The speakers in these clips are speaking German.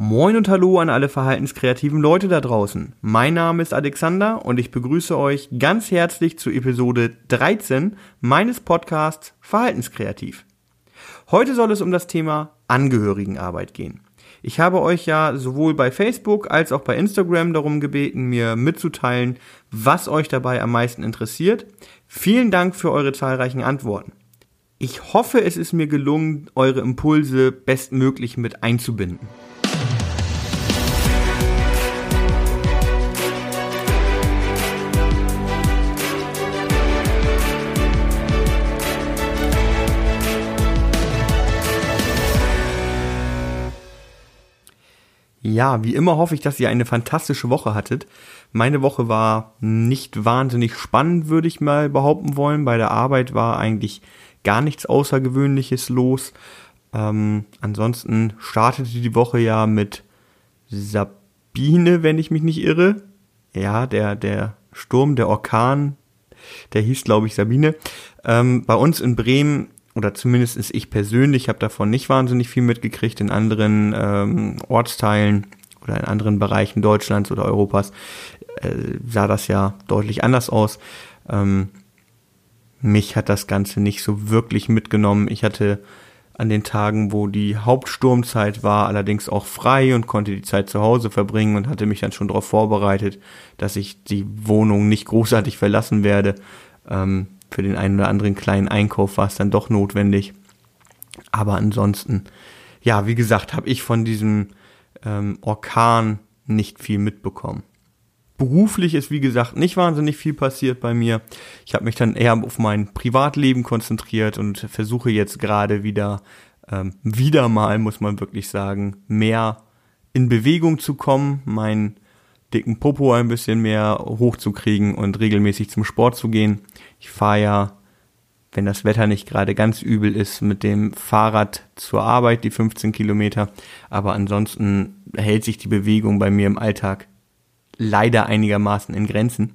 Moin und hallo an alle verhaltenskreativen Leute da draußen. Mein Name ist Alexander und ich begrüße euch ganz herzlich zu Episode 13 meines Podcasts Verhaltenskreativ. Heute soll es um das Thema Angehörigenarbeit gehen. Ich habe euch ja sowohl bei Facebook als auch bei Instagram darum gebeten, mir mitzuteilen, was euch dabei am meisten interessiert. Vielen Dank für eure zahlreichen Antworten. Ich hoffe, es ist mir gelungen, eure Impulse bestmöglich mit einzubinden. Ja, wie immer hoffe ich, dass ihr eine fantastische Woche hattet. Meine Woche war nicht wahnsinnig spannend, würde ich mal behaupten wollen. Bei der Arbeit war eigentlich gar nichts Außergewöhnliches los. Ähm, ansonsten startete die Woche ja mit Sabine, wenn ich mich nicht irre. Ja, der, der Sturm, der Orkan, der hieß, glaube ich, Sabine. Ähm, bei uns in Bremen oder zumindest ist ich persönlich habe davon nicht wahnsinnig viel mitgekriegt. In anderen ähm, Ortsteilen oder in anderen Bereichen Deutschlands oder Europas äh, sah das ja deutlich anders aus. Ähm, mich hat das Ganze nicht so wirklich mitgenommen. Ich hatte an den Tagen, wo die Hauptsturmzeit war, allerdings auch frei und konnte die Zeit zu Hause verbringen und hatte mich dann schon darauf vorbereitet, dass ich die Wohnung nicht großartig verlassen werde. Ähm, für den einen oder anderen kleinen Einkauf war es dann doch notwendig. Aber ansonsten, ja, wie gesagt, habe ich von diesem ähm, Orkan nicht viel mitbekommen. Beruflich ist, wie gesagt, nicht wahnsinnig viel passiert bei mir. Ich habe mich dann eher auf mein Privatleben konzentriert und versuche jetzt gerade wieder, ähm, wieder mal, muss man wirklich sagen, mehr in Bewegung zu kommen, meinen dicken Popo ein bisschen mehr hochzukriegen und regelmäßig zum Sport zu gehen. Ich fahre ja, wenn das Wetter nicht gerade ganz übel ist, mit dem Fahrrad zur Arbeit die 15 Kilometer. Aber ansonsten hält sich die Bewegung bei mir im Alltag leider einigermaßen in Grenzen.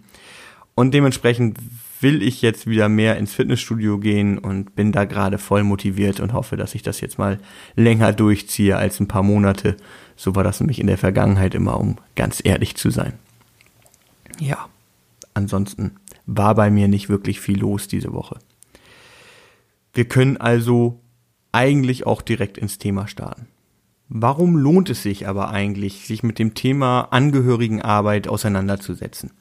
Und dementsprechend will ich jetzt wieder mehr ins Fitnessstudio gehen und bin da gerade voll motiviert und hoffe, dass ich das jetzt mal länger durchziehe als ein paar Monate. So war das nämlich in der Vergangenheit immer, um ganz ehrlich zu sein. Ja, ansonsten war bei mir nicht wirklich viel los diese Woche. Wir können also eigentlich auch direkt ins Thema starten. Warum lohnt es sich aber eigentlich, sich mit dem Thema Angehörigenarbeit auseinanderzusetzen?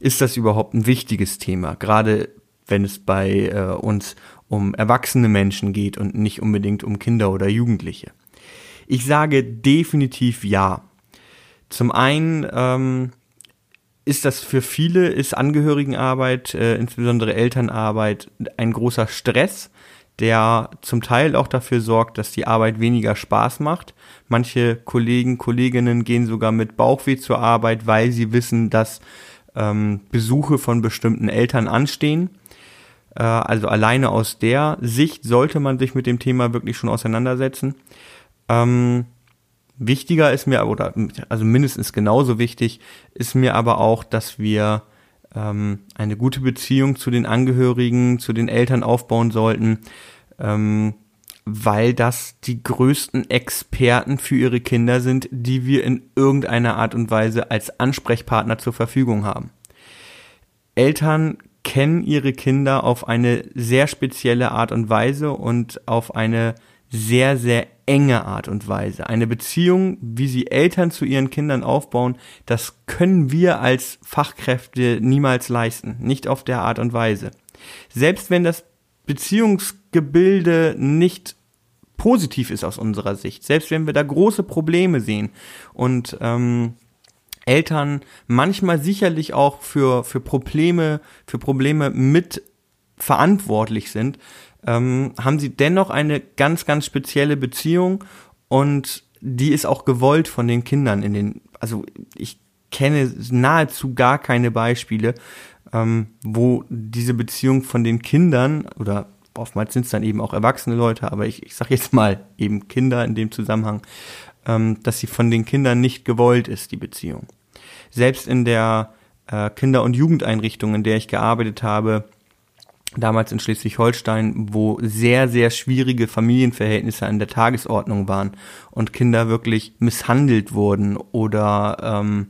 Ist das überhaupt ein wichtiges Thema, gerade wenn es bei äh, uns um erwachsene Menschen geht und nicht unbedingt um Kinder oder Jugendliche? Ich sage definitiv ja. Zum einen ähm, ist das für viele, ist Angehörigenarbeit, äh, insbesondere Elternarbeit, ein großer Stress, der zum Teil auch dafür sorgt, dass die Arbeit weniger Spaß macht. Manche Kollegen, Kolleginnen gehen sogar mit Bauchweh zur Arbeit, weil sie wissen, dass ähm, Besuche von bestimmten Eltern anstehen. Äh, also alleine aus der Sicht sollte man sich mit dem Thema wirklich schon auseinandersetzen. Ähm, Wichtiger ist mir, oder also mindestens genauso wichtig, ist mir aber auch, dass wir ähm, eine gute Beziehung zu den Angehörigen, zu den Eltern aufbauen sollten, ähm, weil das die größten Experten für ihre Kinder sind, die wir in irgendeiner Art und Weise als Ansprechpartner zur Verfügung haben. Eltern kennen ihre Kinder auf eine sehr spezielle Art und Weise und auf eine sehr, sehr enge Art und Weise. Eine Beziehung, wie sie Eltern zu ihren Kindern aufbauen, das können wir als Fachkräfte niemals leisten. Nicht auf der Art und Weise. Selbst wenn das Beziehungsgebilde nicht positiv ist aus unserer Sicht, selbst wenn wir da große Probleme sehen und ähm, Eltern manchmal sicherlich auch für, für Probleme, für Probleme mit verantwortlich sind, ähm, haben sie dennoch eine ganz, ganz spezielle Beziehung und die ist auch gewollt von den Kindern in den, also ich kenne nahezu gar keine Beispiele, ähm, wo diese Beziehung von den Kindern oder oftmals sind es dann eben auch erwachsene Leute, aber ich, ich sage jetzt mal eben Kinder in dem Zusammenhang, ähm, dass sie von den Kindern nicht gewollt ist, die Beziehung. Selbst in der äh, Kinder- und Jugendeinrichtung, in der ich gearbeitet habe, damals in Schleswig-Holstein, wo sehr, sehr schwierige Familienverhältnisse an der Tagesordnung waren und Kinder wirklich misshandelt wurden oder ähm,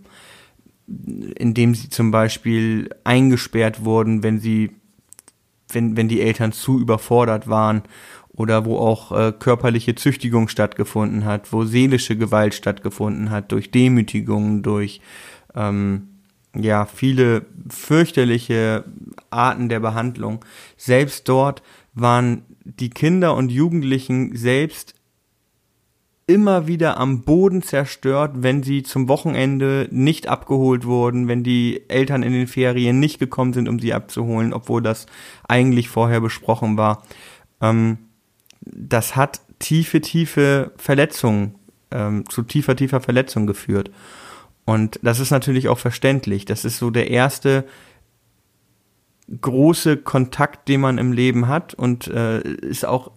indem sie zum Beispiel eingesperrt wurden, wenn sie, wenn, wenn die Eltern zu überfordert waren oder wo auch äh, körperliche Züchtigung stattgefunden hat, wo seelische Gewalt stattgefunden hat, durch Demütigung, durch ähm, ja, viele fürchterliche Arten der Behandlung. Selbst dort waren die Kinder und Jugendlichen selbst immer wieder am Boden zerstört, wenn sie zum Wochenende nicht abgeholt wurden, wenn die Eltern in den Ferien nicht gekommen sind, um sie abzuholen, obwohl das eigentlich vorher besprochen war. Ähm, das hat tiefe, tiefe Verletzungen, ähm, zu tiefer, tiefer Verletzung geführt. Und das ist natürlich auch verständlich. Das ist so der erste große Kontakt, den man im Leben hat und äh, ist auch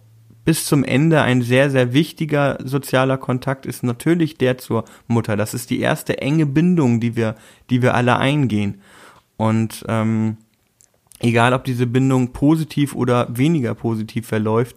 bis zum Ende ein sehr, sehr wichtiger sozialer Kontakt ist natürlich der zur Mutter. Das ist die erste enge Bindung, die wir, die wir alle eingehen. Und ähm, egal, ob diese Bindung positiv oder weniger positiv verläuft,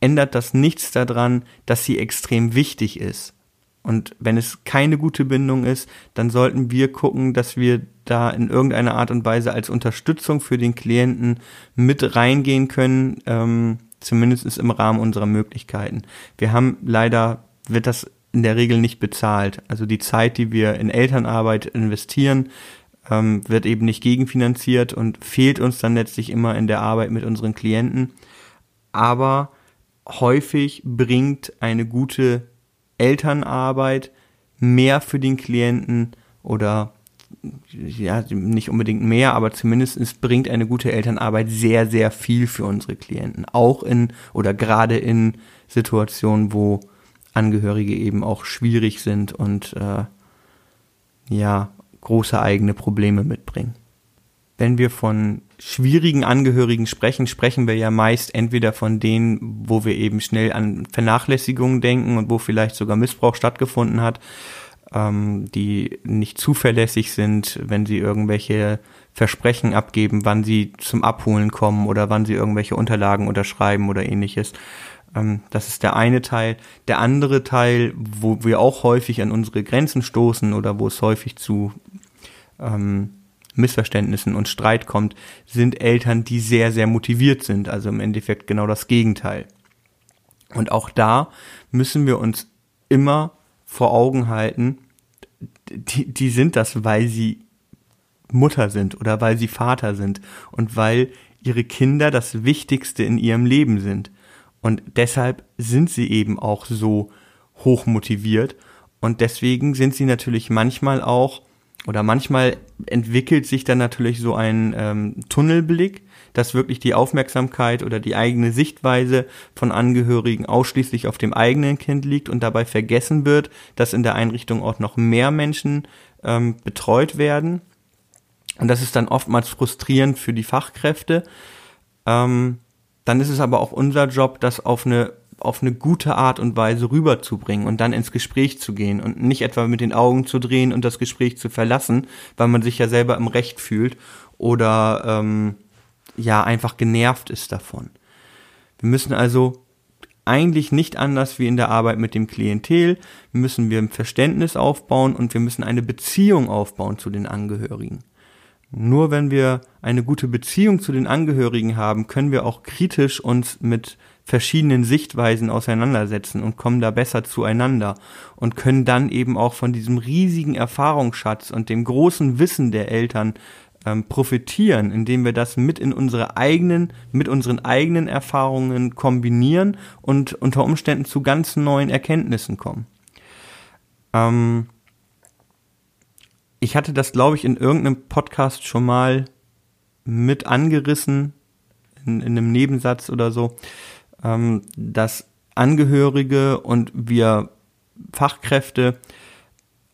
ändert das nichts daran, dass sie extrem wichtig ist. Und wenn es keine gute Bindung ist, dann sollten wir gucken, dass wir da in irgendeiner Art und Weise als Unterstützung für den Klienten mit reingehen können, ähm, zumindest im Rahmen unserer Möglichkeiten. Wir haben leider, wird das in der Regel nicht bezahlt. Also die Zeit, die wir in Elternarbeit investieren, ähm, wird eben nicht gegenfinanziert und fehlt uns dann letztlich immer in der Arbeit mit unseren Klienten. Aber häufig bringt eine gute Elternarbeit mehr für den Klienten oder ja, nicht unbedingt mehr, aber zumindest es bringt eine gute Elternarbeit sehr, sehr viel für unsere Klienten. Auch in oder gerade in Situationen, wo Angehörige eben auch schwierig sind und äh, ja, große eigene Probleme mitbringen. Wenn wir von schwierigen Angehörigen sprechen, sprechen wir ja meist entweder von denen, wo wir eben schnell an Vernachlässigung denken und wo vielleicht sogar Missbrauch stattgefunden hat, ähm, die nicht zuverlässig sind, wenn sie irgendwelche Versprechen abgeben, wann sie zum Abholen kommen oder wann sie irgendwelche Unterlagen unterschreiben oder ähnliches. Ähm, das ist der eine Teil. Der andere Teil, wo wir auch häufig an unsere Grenzen stoßen oder wo es häufig zu ähm, Missverständnissen und Streit kommt, sind Eltern, die sehr, sehr motiviert sind. Also im Endeffekt genau das Gegenteil. Und auch da müssen wir uns immer vor Augen halten, die, die sind das, weil sie Mutter sind oder weil sie Vater sind und weil ihre Kinder das Wichtigste in ihrem Leben sind. Und deshalb sind sie eben auch so hoch motiviert und deswegen sind sie natürlich manchmal auch oder manchmal entwickelt sich dann natürlich so ein ähm, Tunnelblick, dass wirklich die Aufmerksamkeit oder die eigene Sichtweise von Angehörigen ausschließlich auf dem eigenen Kind liegt und dabei vergessen wird, dass in der Einrichtung auch noch mehr Menschen ähm, betreut werden. Und das ist dann oftmals frustrierend für die Fachkräfte. Ähm, dann ist es aber auch unser Job, das auf eine auf eine gute Art und Weise rüberzubringen und dann ins Gespräch zu gehen und nicht etwa mit den Augen zu drehen und das Gespräch zu verlassen, weil man sich ja selber im Recht fühlt oder ähm, ja einfach genervt ist davon. Wir müssen also eigentlich nicht anders wie in der Arbeit mit dem Klientel, müssen wir ein Verständnis aufbauen und wir müssen eine Beziehung aufbauen zu den Angehörigen. Nur wenn wir eine gute Beziehung zu den Angehörigen haben, können wir auch kritisch uns mit verschiedenen Sichtweisen auseinandersetzen und kommen da besser zueinander und können dann eben auch von diesem riesigen Erfahrungsschatz und dem großen Wissen der Eltern ähm, profitieren, indem wir das mit in unsere eigenen, mit unseren eigenen Erfahrungen kombinieren und unter Umständen zu ganz neuen Erkenntnissen kommen. Ähm ich hatte das, glaube ich, in irgendeinem Podcast schon mal mit angerissen, in, in einem Nebensatz oder so ähm, dass Angehörige und wir Fachkräfte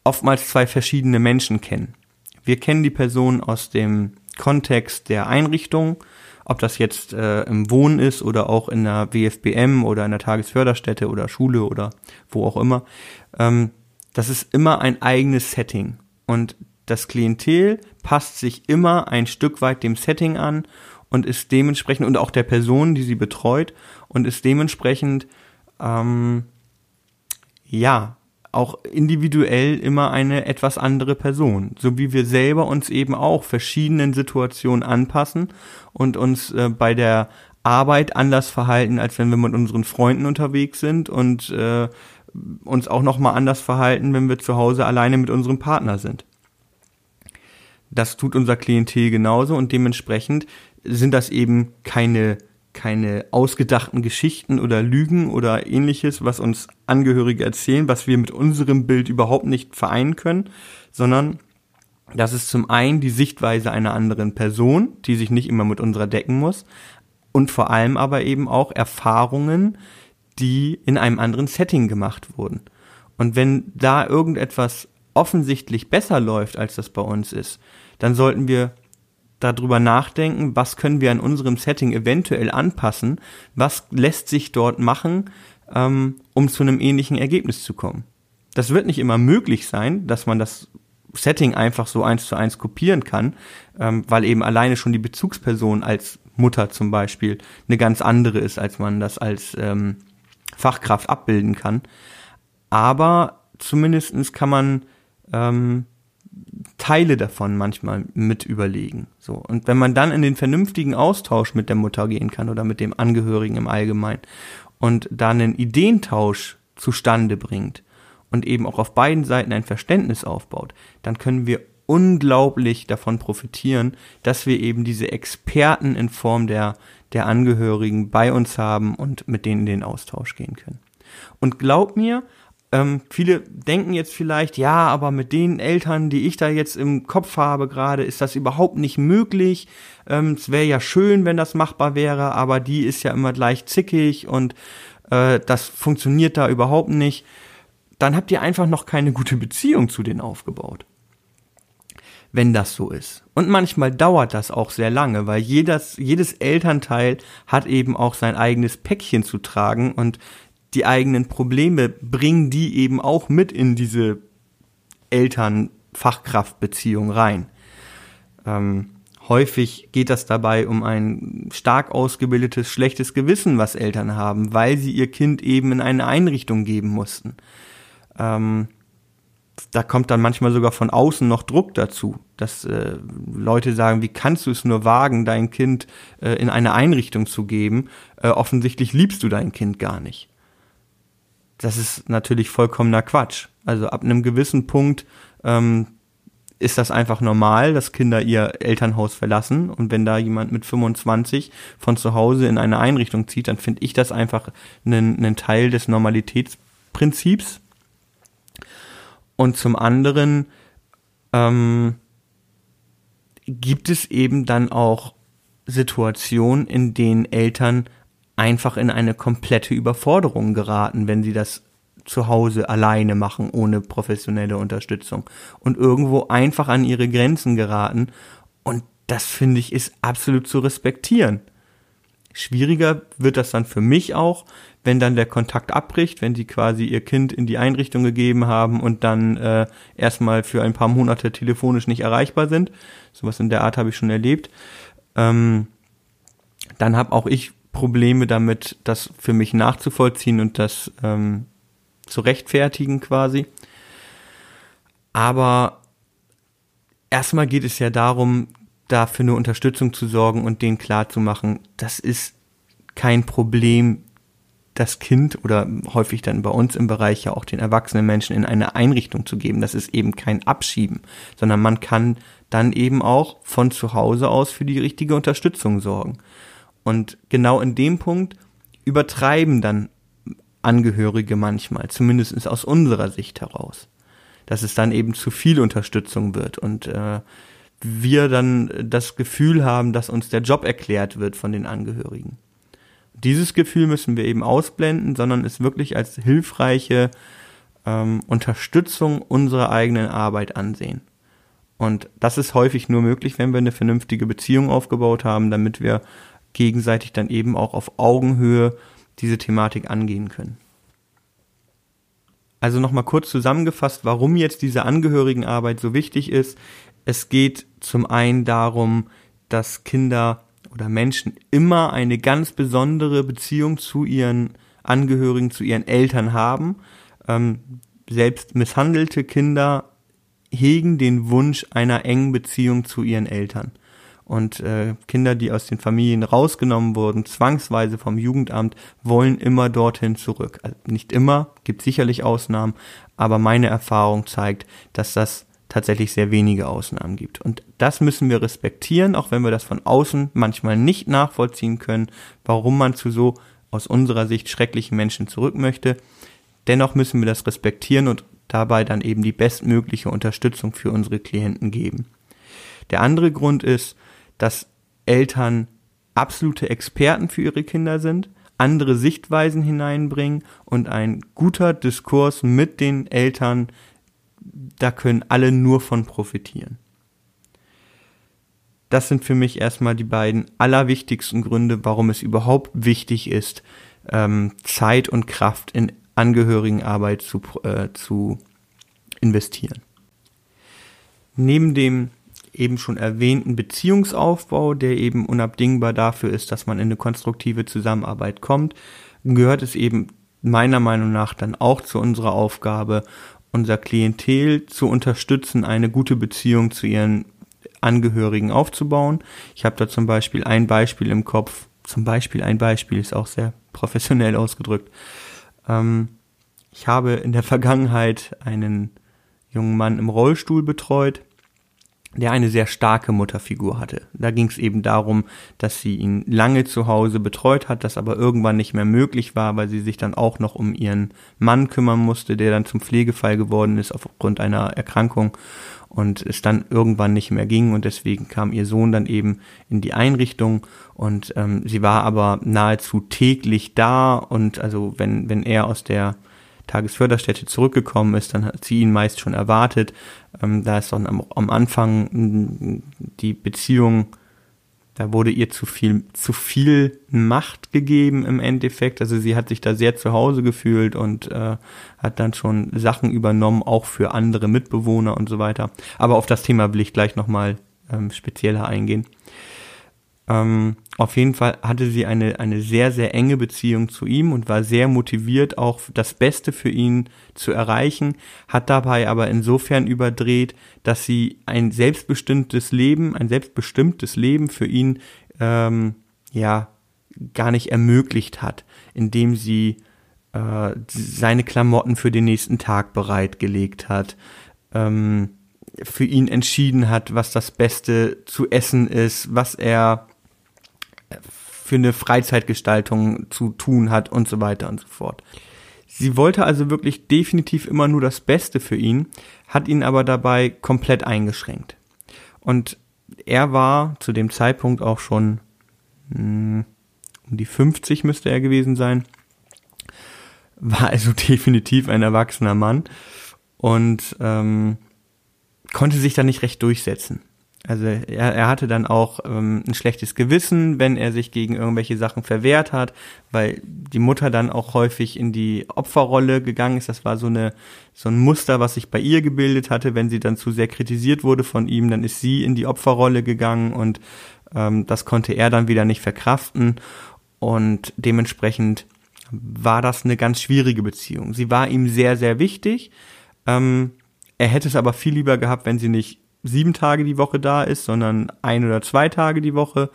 oftmals zwei verschiedene Menschen kennen. Wir kennen die Person aus dem Kontext der Einrichtung, ob das jetzt äh, im Wohnen ist oder auch in der WFBM oder in der Tagesförderstätte oder Schule oder wo auch immer. Ähm, das ist immer ein eigenes Setting und das Klientel passt sich immer ein Stück weit dem Setting an und ist dementsprechend, und auch der Person, die sie betreut, und ist dementsprechend, ähm, ja, auch individuell immer eine etwas andere Person, so wie wir selber uns eben auch verschiedenen Situationen anpassen und uns äh, bei der Arbeit anders verhalten, als wenn wir mit unseren Freunden unterwegs sind und äh, uns auch noch mal anders verhalten, wenn wir zu Hause alleine mit unserem Partner sind. Das tut unser Klientel genauso und dementsprechend sind das eben keine keine ausgedachten Geschichten oder Lügen oder ähnliches, was uns Angehörige erzählen, was wir mit unserem Bild überhaupt nicht vereinen können, sondern das ist zum einen die Sichtweise einer anderen Person, die sich nicht immer mit unserer decken muss, und vor allem aber eben auch Erfahrungen, die in einem anderen Setting gemacht wurden. Und wenn da irgendetwas offensichtlich besser läuft, als das bei uns ist, dann sollten wir darüber nachdenken, was können wir an unserem Setting eventuell anpassen, was lässt sich dort machen, ähm, um zu einem ähnlichen Ergebnis zu kommen. Das wird nicht immer möglich sein, dass man das Setting einfach so eins zu eins kopieren kann, ähm, weil eben alleine schon die Bezugsperson als Mutter zum Beispiel eine ganz andere ist, als man das als ähm, Fachkraft abbilden kann. Aber zumindestens kann man ähm, Teile davon manchmal mit überlegen. So. Und wenn man dann in den vernünftigen Austausch mit der Mutter gehen kann oder mit dem Angehörigen im Allgemeinen und da einen Ideentausch zustande bringt und eben auch auf beiden Seiten ein Verständnis aufbaut, dann können wir unglaublich davon profitieren, dass wir eben diese Experten in Form der, der Angehörigen bei uns haben und mit denen in den Austausch gehen können. Und glaub mir, ähm, viele denken jetzt vielleicht, ja, aber mit den Eltern, die ich da jetzt im Kopf habe gerade, ist das überhaupt nicht möglich. Ähm, es wäre ja schön, wenn das machbar wäre, aber die ist ja immer gleich zickig und äh, das funktioniert da überhaupt nicht. Dann habt ihr einfach noch keine gute Beziehung zu denen aufgebaut. Wenn das so ist. Und manchmal dauert das auch sehr lange, weil jedes, jedes Elternteil hat eben auch sein eigenes Päckchen zu tragen und die eigenen Probleme bringen die eben auch mit in diese Eltern-Fachkraft-Beziehung rein. Ähm, häufig geht das dabei um ein stark ausgebildetes schlechtes Gewissen, was Eltern haben, weil sie ihr Kind eben in eine Einrichtung geben mussten. Ähm, da kommt dann manchmal sogar von außen noch Druck dazu, dass äh, Leute sagen, wie kannst du es nur wagen, dein Kind äh, in eine Einrichtung zu geben? Äh, offensichtlich liebst du dein Kind gar nicht das ist natürlich vollkommener Quatsch. Also ab einem gewissen Punkt ähm, ist das einfach normal, dass Kinder ihr Elternhaus verlassen. Und wenn da jemand mit 25 von zu Hause in eine Einrichtung zieht, dann finde ich das einfach einen, einen Teil des Normalitätsprinzips. Und zum anderen ähm, gibt es eben dann auch Situationen, in denen Eltern einfach in eine komplette Überforderung geraten, wenn sie das zu Hause alleine machen, ohne professionelle Unterstützung und irgendwo einfach an ihre Grenzen geraten. Und das finde ich ist absolut zu respektieren. Schwieriger wird das dann für mich auch, wenn dann der Kontakt abbricht, wenn sie quasi ihr Kind in die Einrichtung gegeben haben und dann äh, erstmal für ein paar Monate telefonisch nicht erreichbar sind. Sowas in der Art habe ich schon erlebt. Ähm, dann habe auch ich Probleme damit, das für mich nachzuvollziehen und das ähm, zu rechtfertigen quasi. Aber erstmal geht es ja darum, da für eine Unterstützung zu sorgen und denen klarzumachen, das ist kein Problem, das Kind oder häufig dann bei uns im Bereich ja auch den erwachsenen Menschen in eine Einrichtung zu geben. Das ist eben kein Abschieben, sondern man kann dann eben auch von zu Hause aus für die richtige Unterstützung sorgen. Und genau in dem Punkt übertreiben dann Angehörige manchmal, zumindest aus unserer Sicht heraus, dass es dann eben zu viel Unterstützung wird und äh, wir dann das Gefühl haben, dass uns der Job erklärt wird von den Angehörigen. Dieses Gefühl müssen wir eben ausblenden, sondern es wirklich als hilfreiche ähm, Unterstützung unserer eigenen Arbeit ansehen. Und das ist häufig nur möglich, wenn wir eine vernünftige Beziehung aufgebaut haben, damit wir gegenseitig dann eben auch auf Augenhöhe diese Thematik angehen können. Also nochmal kurz zusammengefasst, warum jetzt diese Angehörigenarbeit so wichtig ist. Es geht zum einen darum, dass Kinder oder Menschen immer eine ganz besondere Beziehung zu ihren Angehörigen, zu ihren Eltern haben. Ähm, selbst misshandelte Kinder hegen den Wunsch einer engen Beziehung zu ihren Eltern. Und äh, Kinder, die aus den Familien rausgenommen wurden, zwangsweise vom Jugendamt, wollen immer dorthin zurück. Also nicht immer, gibt sicherlich Ausnahmen, aber meine Erfahrung zeigt, dass das tatsächlich sehr wenige Ausnahmen gibt. Und das müssen wir respektieren, auch wenn wir das von außen manchmal nicht nachvollziehen können, warum man zu so aus unserer Sicht schrecklichen Menschen zurück möchte. Dennoch müssen wir das respektieren und dabei dann eben die bestmögliche Unterstützung für unsere Klienten geben. Der andere Grund ist, dass Eltern absolute Experten für ihre Kinder sind, andere Sichtweisen hineinbringen und ein guter Diskurs mit den Eltern, da können alle nur von profitieren. Das sind für mich erstmal die beiden allerwichtigsten Gründe, warum es überhaupt wichtig ist, ähm, Zeit und Kraft in Angehörigenarbeit zu, äh, zu investieren. Neben dem eben schon erwähnten Beziehungsaufbau, der eben unabdingbar dafür ist, dass man in eine konstruktive Zusammenarbeit kommt, gehört es eben meiner Meinung nach dann auch zu unserer Aufgabe, unser Klientel zu unterstützen, eine gute Beziehung zu ihren Angehörigen aufzubauen. Ich habe da zum Beispiel ein Beispiel im Kopf, zum Beispiel ein Beispiel ist auch sehr professionell ausgedrückt. Ähm, ich habe in der Vergangenheit einen jungen Mann im Rollstuhl betreut, der eine sehr starke Mutterfigur hatte. Da ging es eben darum, dass sie ihn lange zu Hause betreut hat, das aber irgendwann nicht mehr möglich war, weil sie sich dann auch noch um ihren Mann kümmern musste, der dann zum Pflegefall geworden ist aufgrund einer Erkrankung und es dann irgendwann nicht mehr ging und deswegen kam ihr Sohn dann eben in die Einrichtung und ähm, sie war aber nahezu täglich da und also wenn wenn er aus der Tagesförderstätte zurückgekommen ist, dann hat sie ihn meist schon erwartet. Ähm, da ist dann am, am Anfang die Beziehung, da wurde ihr zu viel, zu viel Macht gegeben im Endeffekt. Also sie hat sich da sehr zu Hause gefühlt und äh, hat dann schon Sachen übernommen, auch für andere Mitbewohner und so weiter. Aber auf das Thema will ich gleich nochmal ähm, spezieller eingehen. Ähm, auf jeden Fall hatte sie eine, eine sehr, sehr enge Beziehung zu ihm und war sehr motiviert, auch das Beste für ihn zu erreichen, hat dabei aber insofern überdreht, dass sie ein selbstbestimmtes Leben, ein selbstbestimmtes Leben für ihn, ähm, ja, gar nicht ermöglicht hat, indem sie äh, seine Klamotten für den nächsten Tag bereitgelegt hat, ähm, für ihn entschieden hat, was das Beste zu essen ist, was er für eine Freizeitgestaltung zu tun hat und so weiter und so fort. Sie wollte also wirklich definitiv immer nur das Beste für ihn, hat ihn aber dabei komplett eingeschränkt. Und er war zu dem Zeitpunkt auch schon hm, um die 50 müsste er gewesen sein, war also definitiv ein erwachsener Mann und ähm, konnte sich da nicht recht durchsetzen. Also er, er hatte dann auch ähm, ein schlechtes Gewissen, wenn er sich gegen irgendwelche Sachen verwehrt hat, weil die Mutter dann auch häufig in die Opferrolle gegangen ist. Das war so eine so ein Muster, was sich bei ihr gebildet hatte. Wenn sie dann zu sehr kritisiert wurde von ihm, dann ist sie in die Opferrolle gegangen und ähm, das konnte er dann wieder nicht verkraften und dementsprechend war das eine ganz schwierige Beziehung. Sie war ihm sehr sehr wichtig. Ähm, er hätte es aber viel lieber gehabt, wenn sie nicht sieben Tage die Woche da ist, sondern ein oder zwei Tage die Woche.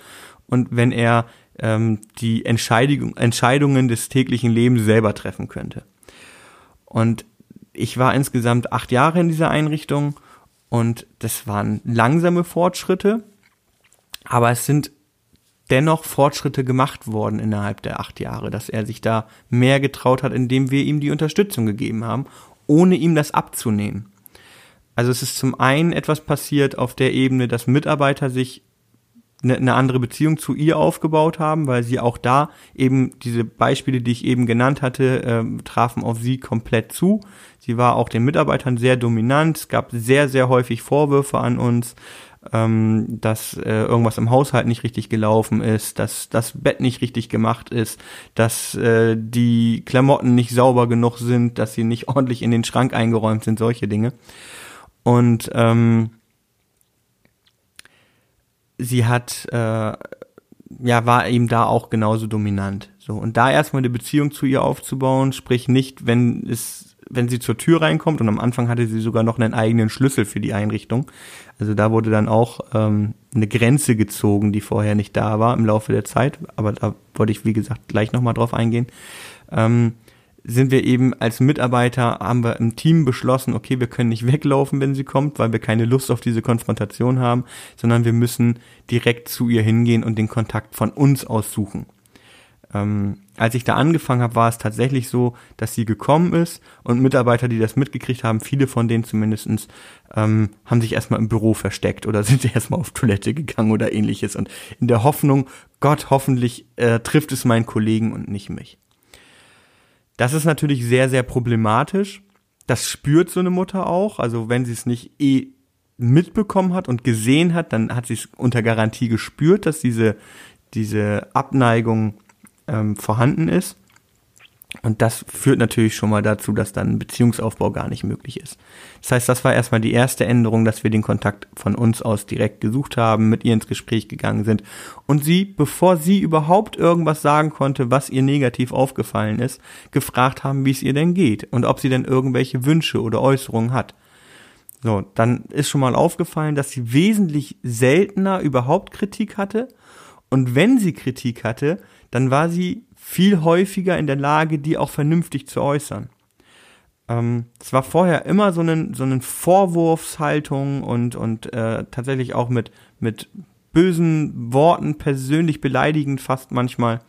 Und wenn er ähm, die Entscheidung, Entscheidungen des täglichen Lebens selber treffen könnte. Und ich war insgesamt acht Jahre in dieser Einrichtung und das waren langsame Fortschritte, aber es sind dennoch Fortschritte gemacht worden innerhalb der acht Jahre, dass er sich da mehr getraut hat, indem wir ihm die Unterstützung gegeben haben, ohne ihm das abzunehmen. Also es ist zum einen etwas passiert auf der Ebene, dass Mitarbeiter sich eine, eine andere Beziehung zu ihr aufgebaut haben, weil sie auch da eben diese Beispiele, die ich eben genannt hatte, äh, trafen auf sie komplett zu. Sie war auch den Mitarbeitern sehr dominant. Es gab sehr, sehr häufig Vorwürfe an uns, ähm, dass äh, irgendwas im Haushalt nicht richtig gelaufen ist, dass das Bett nicht richtig gemacht ist, dass äh, die Klamotten nicht sauber genug sind, dass sie nicht ordentlich in den Schrank eingeräumt sind, solche Dinge. Und ähm, sie hat äh, ja, war eben da auch genauso dominant. So, und da erstmal eine Beziehung zu ihr aufzubauen, sprich nicht, wenn es, wenn sie zur Tür reinkommt und am Anfang hatte sie sogar noch einen eigenen Schlüssel für die Einrichtung. Also da wurde dann auch ähm, eine Grenze gezogen, die vorher nicht da war im Laufe der Zeit, aber da wollte ich, wie gesagt, gleich nochmal drauf eingehen. Ähm, sind wir eben als Mitarbeiter, haben wir im Team beschlossen, okay, wir können nicht weglaufen, wenn sie kommt, weil wir keine Lust auf diese Konfrontation haben, sondern wir müssen direkt zu ihr hingehen und den Kontakt von uns aus suchen. Ähm, als ich da angefangen habe, war es tatsächlich so, dass sie gekommen ist und Mitarbeiter, die das mitgekriegt haben, viele von denen zumindestens, ähm, haben sich erstmal im Büro versteckt oder sind erstmal auf Toilette gegangen oder ähnliches und in der Hoffnung, Gott, hoffentlich äh, trifft es meinen Kollegen und nicht mich. Das ist natürlich sehr, sehr problematisch. Das spürt so eine Mutter auch. Also wenn sie es nicht eh mitbekommen hat und gesehen hat, dann hat sie es unter Garantie gespürt, dass diese, diese Abneigung ähm, vorhanden ist. Und das führt natürlich schon mal dazu, dass dann Beziehungsaufbau gar nicht möglich ist. Das heißt, das war erstmal die erste Änderung, dass wir den Kontakt von uns aus direkt gesucht haben, mit ihr ins Gespräch gegangen sind und sie, bevor sie überhaupt irgendwas sagen konnte, was ihr negativ aufgefallen ist, gefragt haben, wie es ihr denn geht und ob sie denn irgendwelche Wünsche oder Äußerungen hat. So, dann ist schon mal aufgefallen, dass sie wesentlich seltener überhaupt Kritik hatte und wenn sie Kritik hatte, dann war sie viel häufiger in der Lage, die auch vernünftig zu äußern. Ähm, es war vorher immer so eine so einen Vorwurfshaltung und, und äh, tatsächlich auch mit, mit bösen Worten, persönlich beleidigend fast manchmal.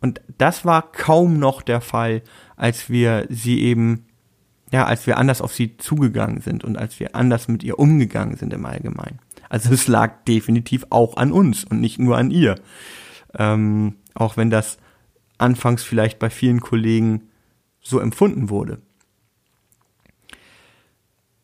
Und das war kaum noch der Fall, als wir sie eben, ja, als wir anders auf sie zugegangen sind und als wir anders mit ihr umgegangen sind im Allgemeinen. Also es lag definitiv auch an uns und nicht nur an ihr. Ähm, auch wenn das anfangs vielleicht bei vielen Kollegen so empfunden wurde.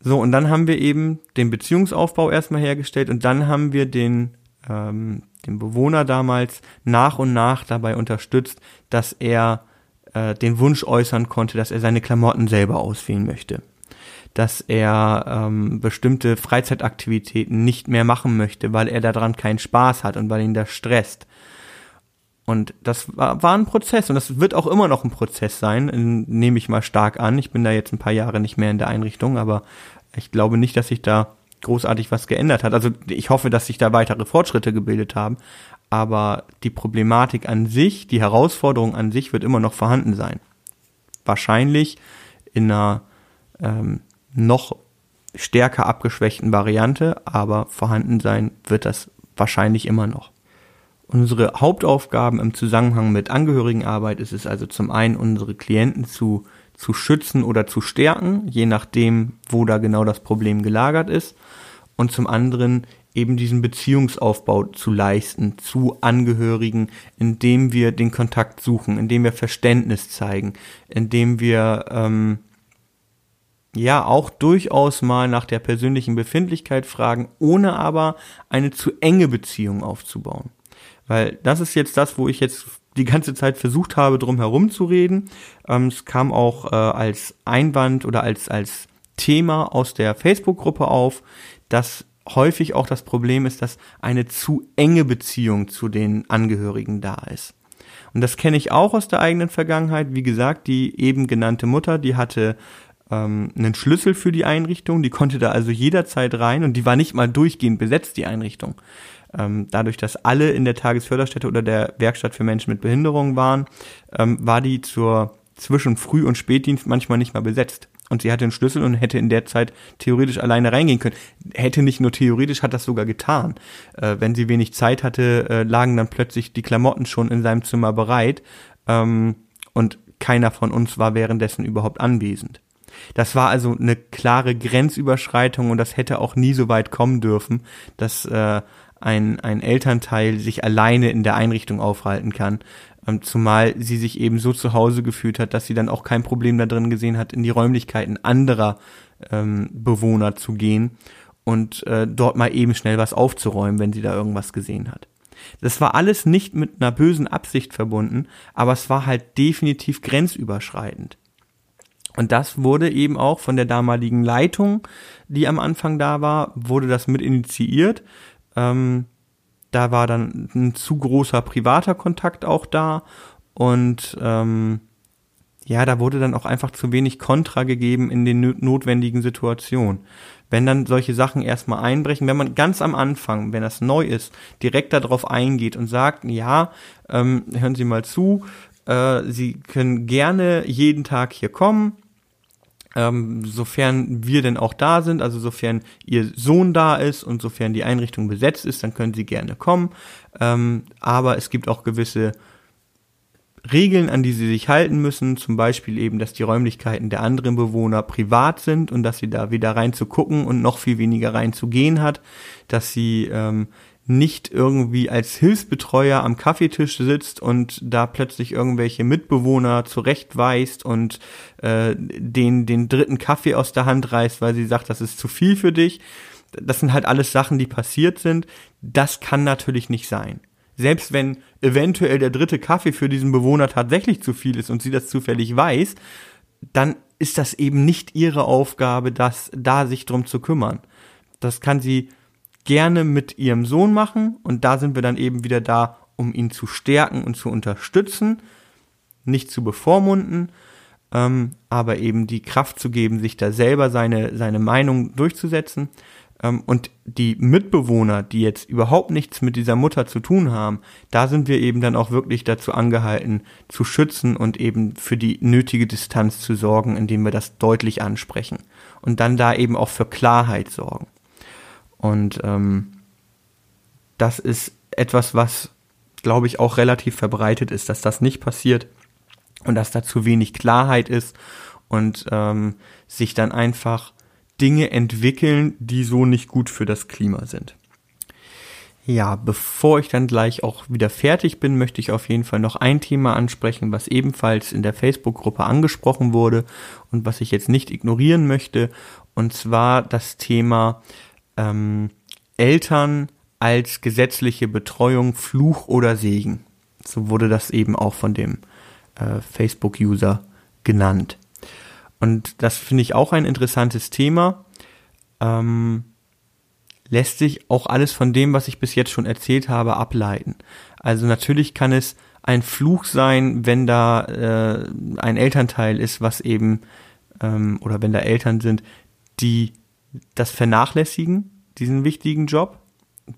So, und dann haben wir eben den Beziehungsaufbau erstmal hergestellt und dann haben wir den, ähm, den Bewohner damals nach und nach dabei unterstützt, dass er äh, den Wunsch äußern konnte, dass er seine Klamotten selber auswählen möchte. Dass er ähm, bestimmte Freizeitaktivitäten nicht mehr machen möchte, weil er daran keinen Spaß hat und weil ihn das stresst. Und das war, war ein Prozess und das wird auch immer noch ein Prozess sein, nehme ich mal stark an. Ich bin da jetzt ein paar Jahre nicht mehr in der Einrichtung, aber ich glaube nicht, dass sich da großartig was geändert hat. Also ich hoffe, dass sich da weitere Fortschritte gebildet haben, aber die Problematik an sich, die Herausforderung an sich wird immer noch vorhanden sein. Wahrscheinlich in einer ähm, noch stärker abgeschwächten Variante, aber vorhanden sein wird das wahrscheinlich immer noch. Unsere Hauptaufgaben im Zusammenhang mit Angehörigenarbeit ist es also zum einen, unsere Klienten zu, zu schützen oder zu stärken, je nachdem, wo da genau das Problem gelagert ist. Und zum anderen eben diesen Beziehungsaufbau zu leisten zu Angehörigen, indem wir den Kontakt suchen, indem wir Verständnis zeigen, indem wir ähm, ja auch durchaus mal nach der persönlichen Befindlichkeit fragen, ohne aber eine zu enge Beziehung aufzubauen. Weil das ist jetzt das, wo ich jetzt die ganze Zeit versucht habe, drum herum zu reden. Ähm, es kam auch äh, als Einwand oder als, als Thema aus der Facebook-Gruppe auf, dass häufig auch das Problem ist, dass eine zu enge Beziehung zu den Angehörigen da ist. Und das kenne ich auch aus der eigenen Vergangenheit. Wie gesagt, die eben genannte Mutter, die hatte ähm, einen Schlüssel für die Einrichtung, die konnte da also jederzeit rein und die war nicht mal durchgehend besetzt, die Einrichtung. Ähm, dadurch, dass alle in der Tagesförderstätte oder der Werkstatt für Menschen mit Behinderung waren, ähm, war die zur zwischen Früh- und Spätdienst manchmal nicht mal besetzt. Und sie hatte einen Schlüssel und hätte in der Zeit theoretisch alleine reingehen können. Hätte nicht nur theoretisch, hat das sogar getan. Äh, wenn sie wenig Zeit hatte, äh, lagen dann plötzlich die Klamotten schon in seinem Zimmer bereit. Ähm, und keiner von uns war währenddessen überhaupt anwesend. Das war also eine klare Grenzüberschreitung und das hätte auch nie so weit kommen dürfen, dass äh, ein, ein Elternteil sich alleine in der Einrichtung aufhalten kann. Ähm, zumal sie sich eben so zu Hause gefühlt hat, dass sie dann auch kein Problem da drin gesehen hat, in die Räumlichkeiten anderer ähm, Bewohner zu gehen und äh, dort mal eben schnell was aufzuräumen, wenn sie da irgendwas gesehen hat. Das war alles nicht mit einer bösen Absicht verbunden, aber es war halt definitiv grenzüberschreitend. Und das wurde eben auch von der damaligen Leitung, die am Anfang da war, wurde das mit initiiert ähm, Da war dann ein zu großer privater Kontakt auch da und ähm, ja, da wurde dann auch einfach zu wenig Kontra gegeben in den notwendigen Situationen. Wenn dann solche Sachen erstmal einbrechen, wenn man ganz am Anfang, wenn das neu ist, direkt darauf eingeht und sagt, ja, ähm, hören Sie mal zu, äh, Sie können gerne jeden Tag hier kommen, ähm, sofern wir denn auch da sind, also sofern ihr Sohn da ist und sofern die Einrichtung besetzt ist, dann können sie gerne kommen. Ähm, aber es gibt auch gewisse Regeln, an die sie sich halten müssen, zum Beispiel eben, dass die Räumlichkeiten der anderen Bewohner privat sind und dass sie da weder rein zu gucken und noch viel weniger rein zu gehen hat, dass sie ähm, nicht irgendwie als Hilfsbetreuer am Kaffeetisch sitzt und da plötzlich irgendwelche Mitbewohner zurechtweist und äh, den, den dritten Kaffee aus der Hand reißt, weil sie sagt, das ist zu viel für dich. Das sind halt alles Sachen, die passiert sind. Das kann natürlich nicht sein. Selbst wenn eventuell der dritte Kaffee für diesen Bewohner tatsächlich zu viel ist und sie das zufällig weiß, dann ist das eben nicht ihre Aufgabe, das da sich drum zu kümmern. Das kann sie gerne mit ihrem Sohn machen und da sind wir dann eben wieder da, um ihn zu stärken und zu unterstützen, nicht zu bevormunden, ähm, aber eben die Kraft zu geben, sich da selber seine, seine Meinung durchzusetzen. Ähm, und die Mitbewohner, die jetzt überhaupt nichts mit dieser Mutter zu tun haben, da sind wir eben dann auch wirklich dazu angehalten, zu schützen und eben für die nötige Distanz zu sorgen, indem wir das deutlich ansprechen und dann da eben auch für Klarheit sorgen. Und ähm, das ist etwas, was, glaube ich, auch relativ verbreitet ist, dass das nicht passiert und dass da zu wenig Klarheit ist und ähm, sich dann einfach Dinge entwickeln, die so nicht gut für das Klima sind. Ja, bevor ich dann gleich auch wieder fertig bin, möchte ich auf jeden Fall noch ein Thema ansprechen, was ebenfalls in der Facebook-Gruppe angesprochen wurde und was ich jetzt nicht ignorieren möchte, und zwar das Thema ähm, Eltern als gesetzliche Betreuung Fluch oder Segen. So wurde das eben auch von dem äh, Facebook-User genannt. Und das finde ich auch ein interessantes Thema. Ähm, lässt sich auch alles von dem, was ich bis jetzt schon erzählt habe, ableiten. Also natürlich kann es ein Fluch sein, wenn da äh, ein Elternteil ist, was eben, ähm, oder wenn da Eltern sind, die das vernachlässigen, diesen wichtigen Job,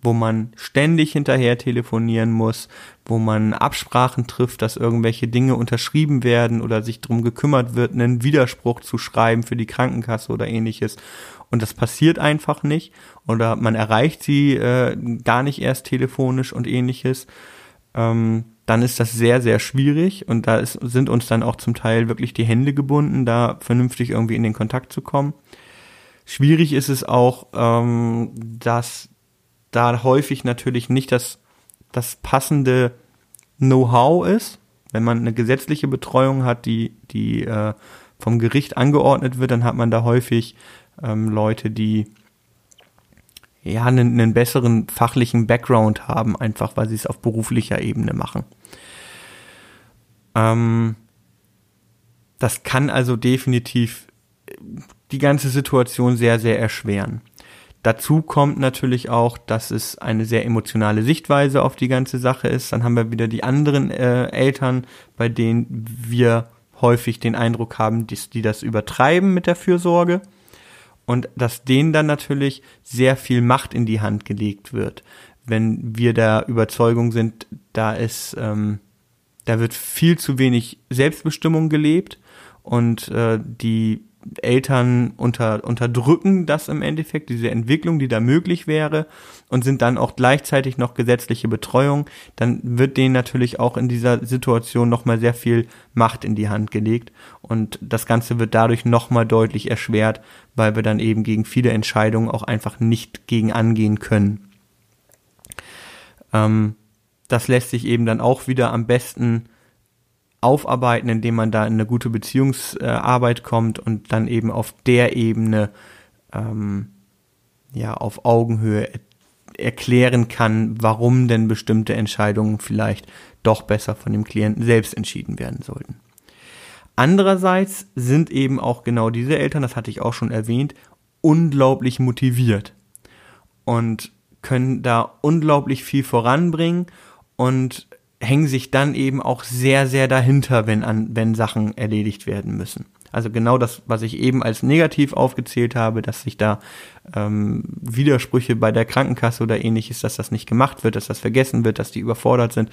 wo man ständig hinterher telefonieren muss, wo man Absprachen trifft, dass irgendwelche Dinge unterschrieben werden oder sich drum gekümmert wird, einen Widerspruch zu schreiben für die Krankenkasse oder ähnliches. Und das passiert einfach nicht oder man erreicht sie äh, gar nicht erst telefonisch und ähnliches. Ähm, dann ist das sehr, sehr schwierig und da ist, sind uns dann auch zum Teil wirklich die Hände gebunden, da vernünftig irgendwie in den Kontakt zu kommen. Schwierig ist es auch, ähm, dass da häufig natürlich nicht das, das passende Know-how ist. Wenn man eine gesetzliche Betreuung hat, die, die äh, vom Gericht angeordnet wird, dann hat man da häufig ähm, Leute, die ja einen, einen besseren fachlichen Background haben, einfach weil sie es auf beruflicher Ebene machen. Ähm, das kann also definitiv die ganze Situation sehr, sehr erschweren. Dazu kommt natürlich auch, dass es eine sehr emotionale Sichtweise auf die ganze Sache ist. Dann haben wir wieder die anderen äh, Eltern, bei denen wir häufig den Eindruck haben, dass die das übertreiben mit der Fürsorge und dass denen dann natürlich sehr viel Macht in die Hand gelegt wird. Wenn wir der Überzeugung sind, da ist, ähm, da wird viel zu wenig Selbstbestimmung gelebt und äh, die Eltern unter, unterdrücken das im Endeffekt, diese Entwicklung, die da möglich wäre und sind dann auch gleichzeitig noch gesetzliche Betreuung, dann wird denen natürlich auch in dieser Situation nochmal sehr viel Macht in die Hand gelegt und das Ganze wird dadurch nochmal deutlich erschwert, weil wir dann eben gegen viele Entscheidungen auch einfach nicht gegen angehen können. Ähm, das lässt sich eben dann auch wieder am besten aufarbeiten, indem man da in eine gute Beziehungsarbeit kommt und dann eben auf der Ebene ähm, ja auf Augenhöhe erklären kann, warum denn bestimmte Entscheidungen vielleicht doch besser von dem Klienten selbst entschieden werden sollten. Andererseits sind eben auch genau diese Eltern, das hatte ich auch schon erwähnt, unglaublich motiviert und können da unglaublich viel voranbringen und hängen sich dann eben auch sehr, sehr dahinter, wenn, an, wenn Sachen erledigt werden müssen. Also genau das, was ich eben als negativ aufgezählt habe, dass sich da ähm, Widersprüche bei der Krankenkasse oder ähnliches, dass das nicht gemacht wird, dass das vergessen wird, dass die überfordert sind.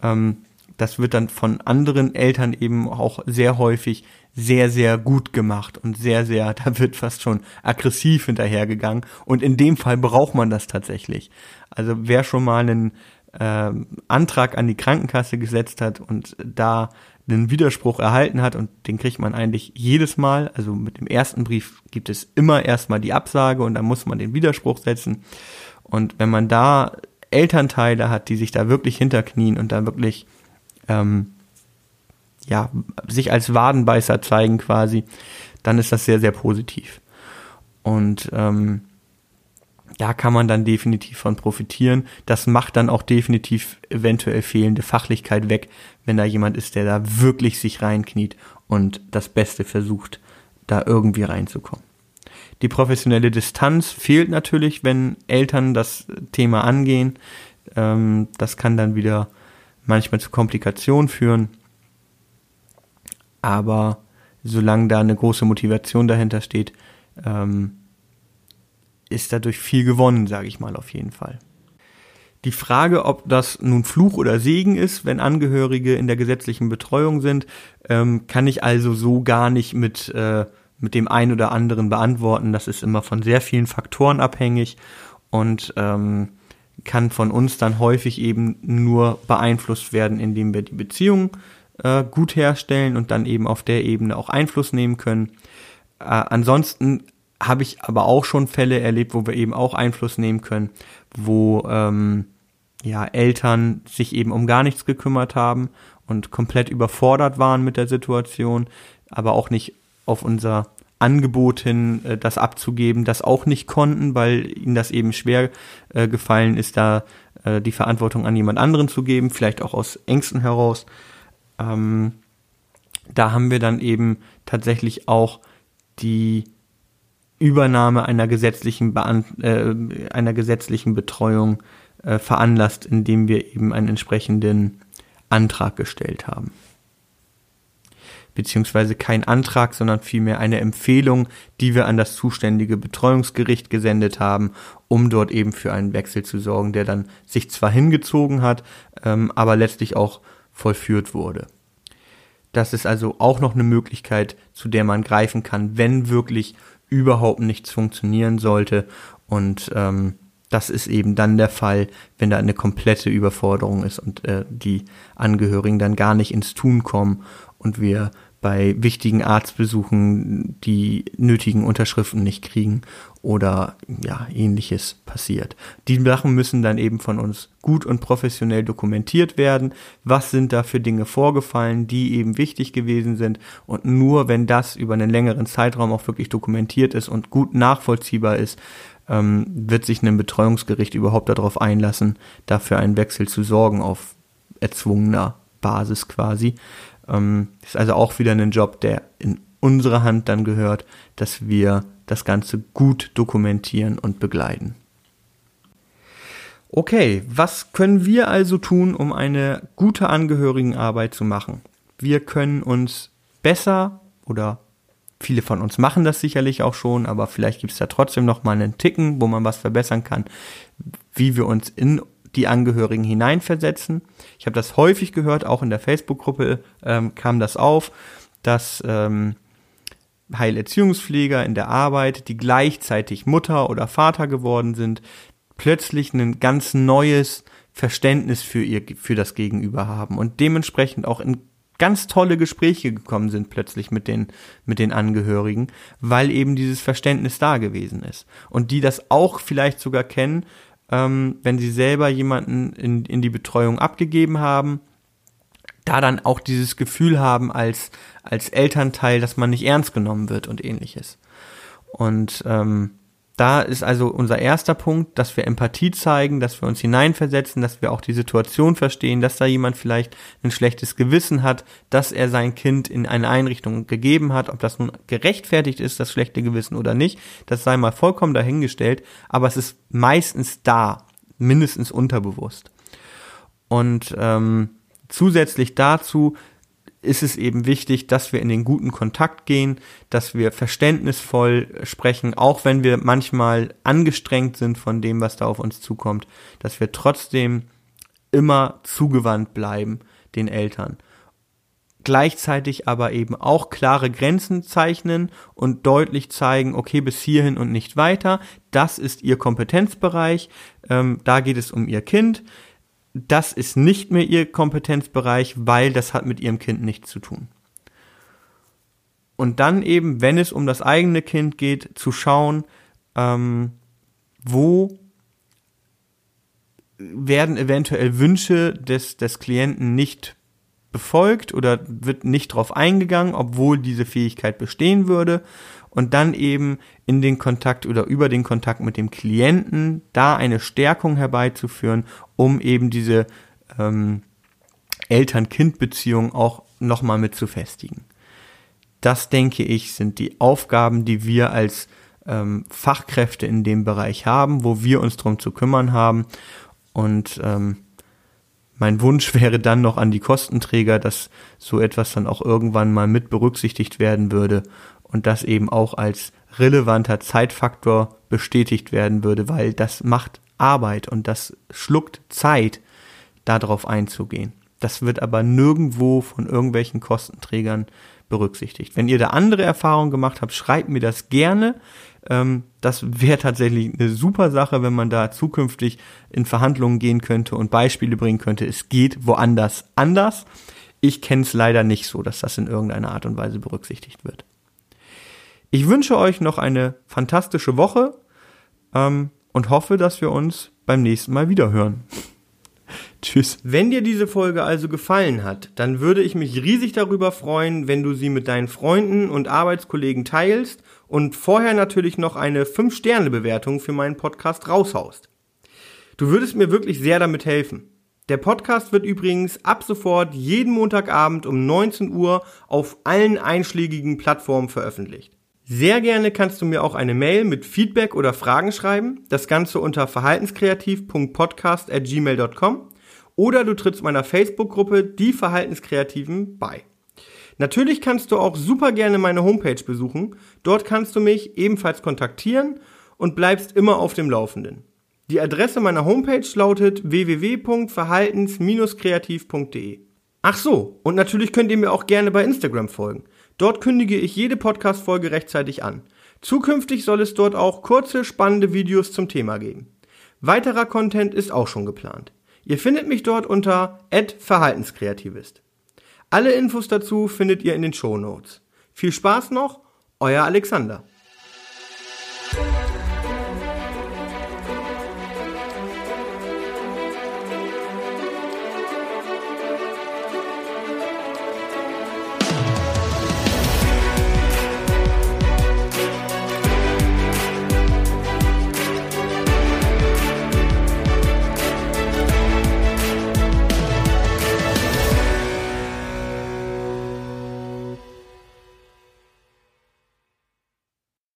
Ähm, das wird dann von anderen Eltern eben auch sehr häufig sehr, sehr gut gemacht und sehr, sehr, da wird fast schon aggressiv hinterhergegangen. Und in dem Fall braucht man das tatsächlich. Also wer schon mal einen äh, Antrag an die Krankenkasse gesetzt hat und da einen Widerspruch erhalten hat und den kriegt man eigentlich jedes Mal. Also mit dem ersten Brief gibt es immer erstmal die Absage und dann muss man den Widerspruch setzen. Und wenn man da Elternteile hat, die sich da wirklich hinterknien und da wirklich ähm, ja sich als Wadenbeißer zeigen quasi, dann ist das sehr sehr positiv. Und ähm, da kann man dann definitiv von profitieren. Das macht dann auch definitiv eventuell fehlende Fachlichkeit weg, wenn da jemand ist, der da wirklich sich reinkniet und das Beste versucht, da irgendwie reinzukommen. Die professionelle Distanz fehlt natürlich, wenn Eltern das Thema angehen. Ähm, das kann dann wieder manchmal zu Komplikationen führen. Aber solange da eine große Motivation dahinter steht, ähm, ist dadurch viel gewonnen, sage ich mal auf jeden Fall. Die Frage, ob das nun Fluch oder Segen ist, wenn Angehörige in der gesetzlichen Betreuung sind, ähm, kann ich also so gar nicht mit, äh, mit dem einen oder anderen beantworten. Das ist immer von sehr vielen Faktoren abhängig und ähm, kann von uns dann häufig eben nur beeinflusst werden, indem wir die Beziehung äh, gut herstellen und dann eben auf der Ebene auch Einfluss nehmen können. Äh, ansonsten habe ich aber auch schon Fälle erlebt, wo wir eben auch Einfluss nehmen können, wo ähm, ja Eltern sich eben um gar nichts gekümmert haben und komplett überfordert waren mit der Situation, aber auch nicht auf unser Angebot hin, äh, das abzugeben, das auch nicht konnten, weil ihnen das eben schwer äh, gefallen ist, da äh, die Verantwortung an jemand anderen zu geben, vielleicht auch aus Ängsten heraus. Ähm, da haben wir dann eben tatsächlich auch die Übernahme einer gesetzlichen, Beant äh, einer gesetzlichen Betreuung äh, veranlasst, indem wir eben einen entsprechenden Antrag gestellt haben. Beziehungsweise kein Antrag, sondern vielmehr eine Empfehlung, die wir an das zuständige Betreuungsgericht gesendet haben, um dort eben für einen Wechsel zu sorgen, der dann sich zwar hingezogen hat, ähm, aber letztlich auch vollführt wurde. Das ist also auch noch eine Möglichkeit, zu der man greifen kann, wenn wirklich überhaupt nichts funktionieren sollte. Und ähm, das ist eben dann der Fall, wenn da eine komplette Überforderung ist und äh, die Angehörigen dann gar nicht ins Tun kommen und wir bei wichtigen Arztbesuchen die nötigen Unterschriften nicht kriegen oder ja, ähnliches passiert. Die Sachen müssen dann eben von uns gut und professionell dokumentiert werden. Was sind da für Dinge vorgefallen, die eben wichtig gewesen sind und nur wenn das über einen längeren Zeitraum auch wirklich dokumentiert ist und gut nachvollziehbar ist, ähm, wird sich ein Betreuungsgericht überhaupt darauf einlassen, dafür einen Wechsel zu sorgen auf erzwungener Basis quasi. Ähm, ist also auch wieder ein Job, der in unsere Hand dann gehört, dass wir das Ganze gut dokumentieren und begleiten. Okay, was können wir also tun, um eine gute Angehörigenarbeit zu machen? Wir können uns besser oder viele von uns machen das sicherlich auch schon, aber vielleicht gibt es da trotzdem noch mal einen Ticken, wo man was verbessern kann, wie wir uns in die Angehörigen hineinversetzen. Ich habe das häufig gehört, auch in der Facebook-Gruppe ähm, kam das auf, dass ähm, Heilerziehungspfleger in der Arbeit, die gleichzeitig Mutter oder Vater geworden sind, plötzlich ein ganz neues Verständnis für ihr, für das Gegenüber haben und dementsprechend auch in ganz tolle Gespräche gekommen sind plötzlich mit den, mit den Angehörigen, weil eben dieses Verständnis da gewesen ist. Und die das auch vielleicht sogar kennen, ähm, wenn sie selber jemanden in, in die Betreuung abgegeben haben, da dann auch dieses Gefühl haben als, als Elternteil, dass man nicht ernst genommen wird und ähnliches. Und ähm, da ist also unser erster Punkt, dass wir Empathie zeigen, dass wir uns hineinversetzen, dass wir auch die Situation verstehen, dass da jemand vielleicht ein schlechtes Gewissen hat, dass er sein Kind in eine Einrichtung gegeben hat, ob das nun gerechtfertigt ist, das schlechte Gewissen oder nicht, das sei mal vollkommen dahingestellt, aber es ist meistens da mindestens unterbewusst. Und ähm, zusätzlich dazu ist es eben wichtig, dass wir in den guten Kontakt gehen, dass wir verständnisvoll sprechen, auch wenn wir manchmal angestrengt sind von dem, was da auf uns zukommt, dass wir trotzdem immer zugewandt bleiben den Eltern. Gleichzeitig aber eben auch klare Grenzen zeichnen und deutlich zeigen, okay, bis hierhin und nicht weiter. Das ist ihr Kompetenzbereich. Ähm, da geht es um ihr Kind das ist nicht mehr ihr Kompetenzbereich, weil das hat mit ihrem Kind nichts zu tun. Und dann eben, wenn es um das eigene Kind geht, zu schauen, ähm, wo werden eventuell Wünsche des, des Klienten nicht befolgt oder wird nicht darauf eingegangen, obwohl diese Fähigkeit bestehen würde und dann eben in den Kontakt oder über den Kontakt mit dem Klienten da eine Stärkung herbeizuführen, um eben diese ähm, Eltern-Kind-Beziehung auch nochmal mit zu festigen. Das denke ich sind die Aufgaben, die wir als ähm, Fachkräfte in dem Bereich haben, wo wir uns drum zu kümmern haben. Und ähm, mein Wunsch wäre dann noch an die Kostenträger, dass so etwas dann auch irgendwann mal mit berücksichtigt werden würde und das eben auch als relevanter Zeitfaktor bestätigt werden würde, weil das macht Arbeit und das schluckt Zeit, darauf einzugehen. Das wird aber nirgendwo von irgendwelchen Kostenträgern berücksichtigt. Wenn ihr da andere Erfahrungen gemacht habt, schreibt mir das gerne. Ähm, das wäre tatsächlich eine super Sache, wenn man da zukünftig in Verhandlungen gehen könnte und Beispiele bringen könnte. Es geht woanders anders. Ich kenne es leider nicht so, dass das in irgendeiner Art und Weise berücksichtigt wird. Ich wünsche euch noch eine fantastische Woche ähm, und hoffe, dass wir uns beim nächsten Mal wieder hören. Tschüss. Wenn dir diese Folge also gefallen hat, dann würde ich mich riesig darüber freuen, wenn du sie mit deinen Freunden und Arbeitskollegen teilst und vorher natürlich noch eine 5-Sterne-Bewertung für meinen Podcast raushaust. Du würdest mir wirklich sehr damit helfen. Der Podcast wird übrigens ab sofort jeden Montagabend um 19 Uhr auf allen einschlägigen Plattformen veröffentlicht. Sehr gerne kannst du mir auch eine Mail mit Feedback oder Fragen schreiben. Das Ganze unter verhaltenskreativ.podcast@gmail.com oder du trittst meiner Facebook-Gruppe Die Verhaltenskreativen bei. Natürlich kannst du auch super gerne meine Homepage besuchen. Dort kannst du mich ebenfalls kontaktieren und bleibst immer auf dem Laufenden. Die Adresse meiner Homepage lautet www.verhaltens-kreativ.de. Ach so, und natürlich könnt ihr mir auch gerne bei Instagram folgen. Dort kündige ich jede Podcast-Folge rechtzeitig an. Zukünftig soll es dort auch kurze, spannende Videos zum Thema geben. Weiterer Content ist auch schon geplant. Ihr findet mich dort unter @verhaltenskreativist. Alle Infos dazu findet ihr in den Show Notes. Viel Spaß noch, euer Alexander.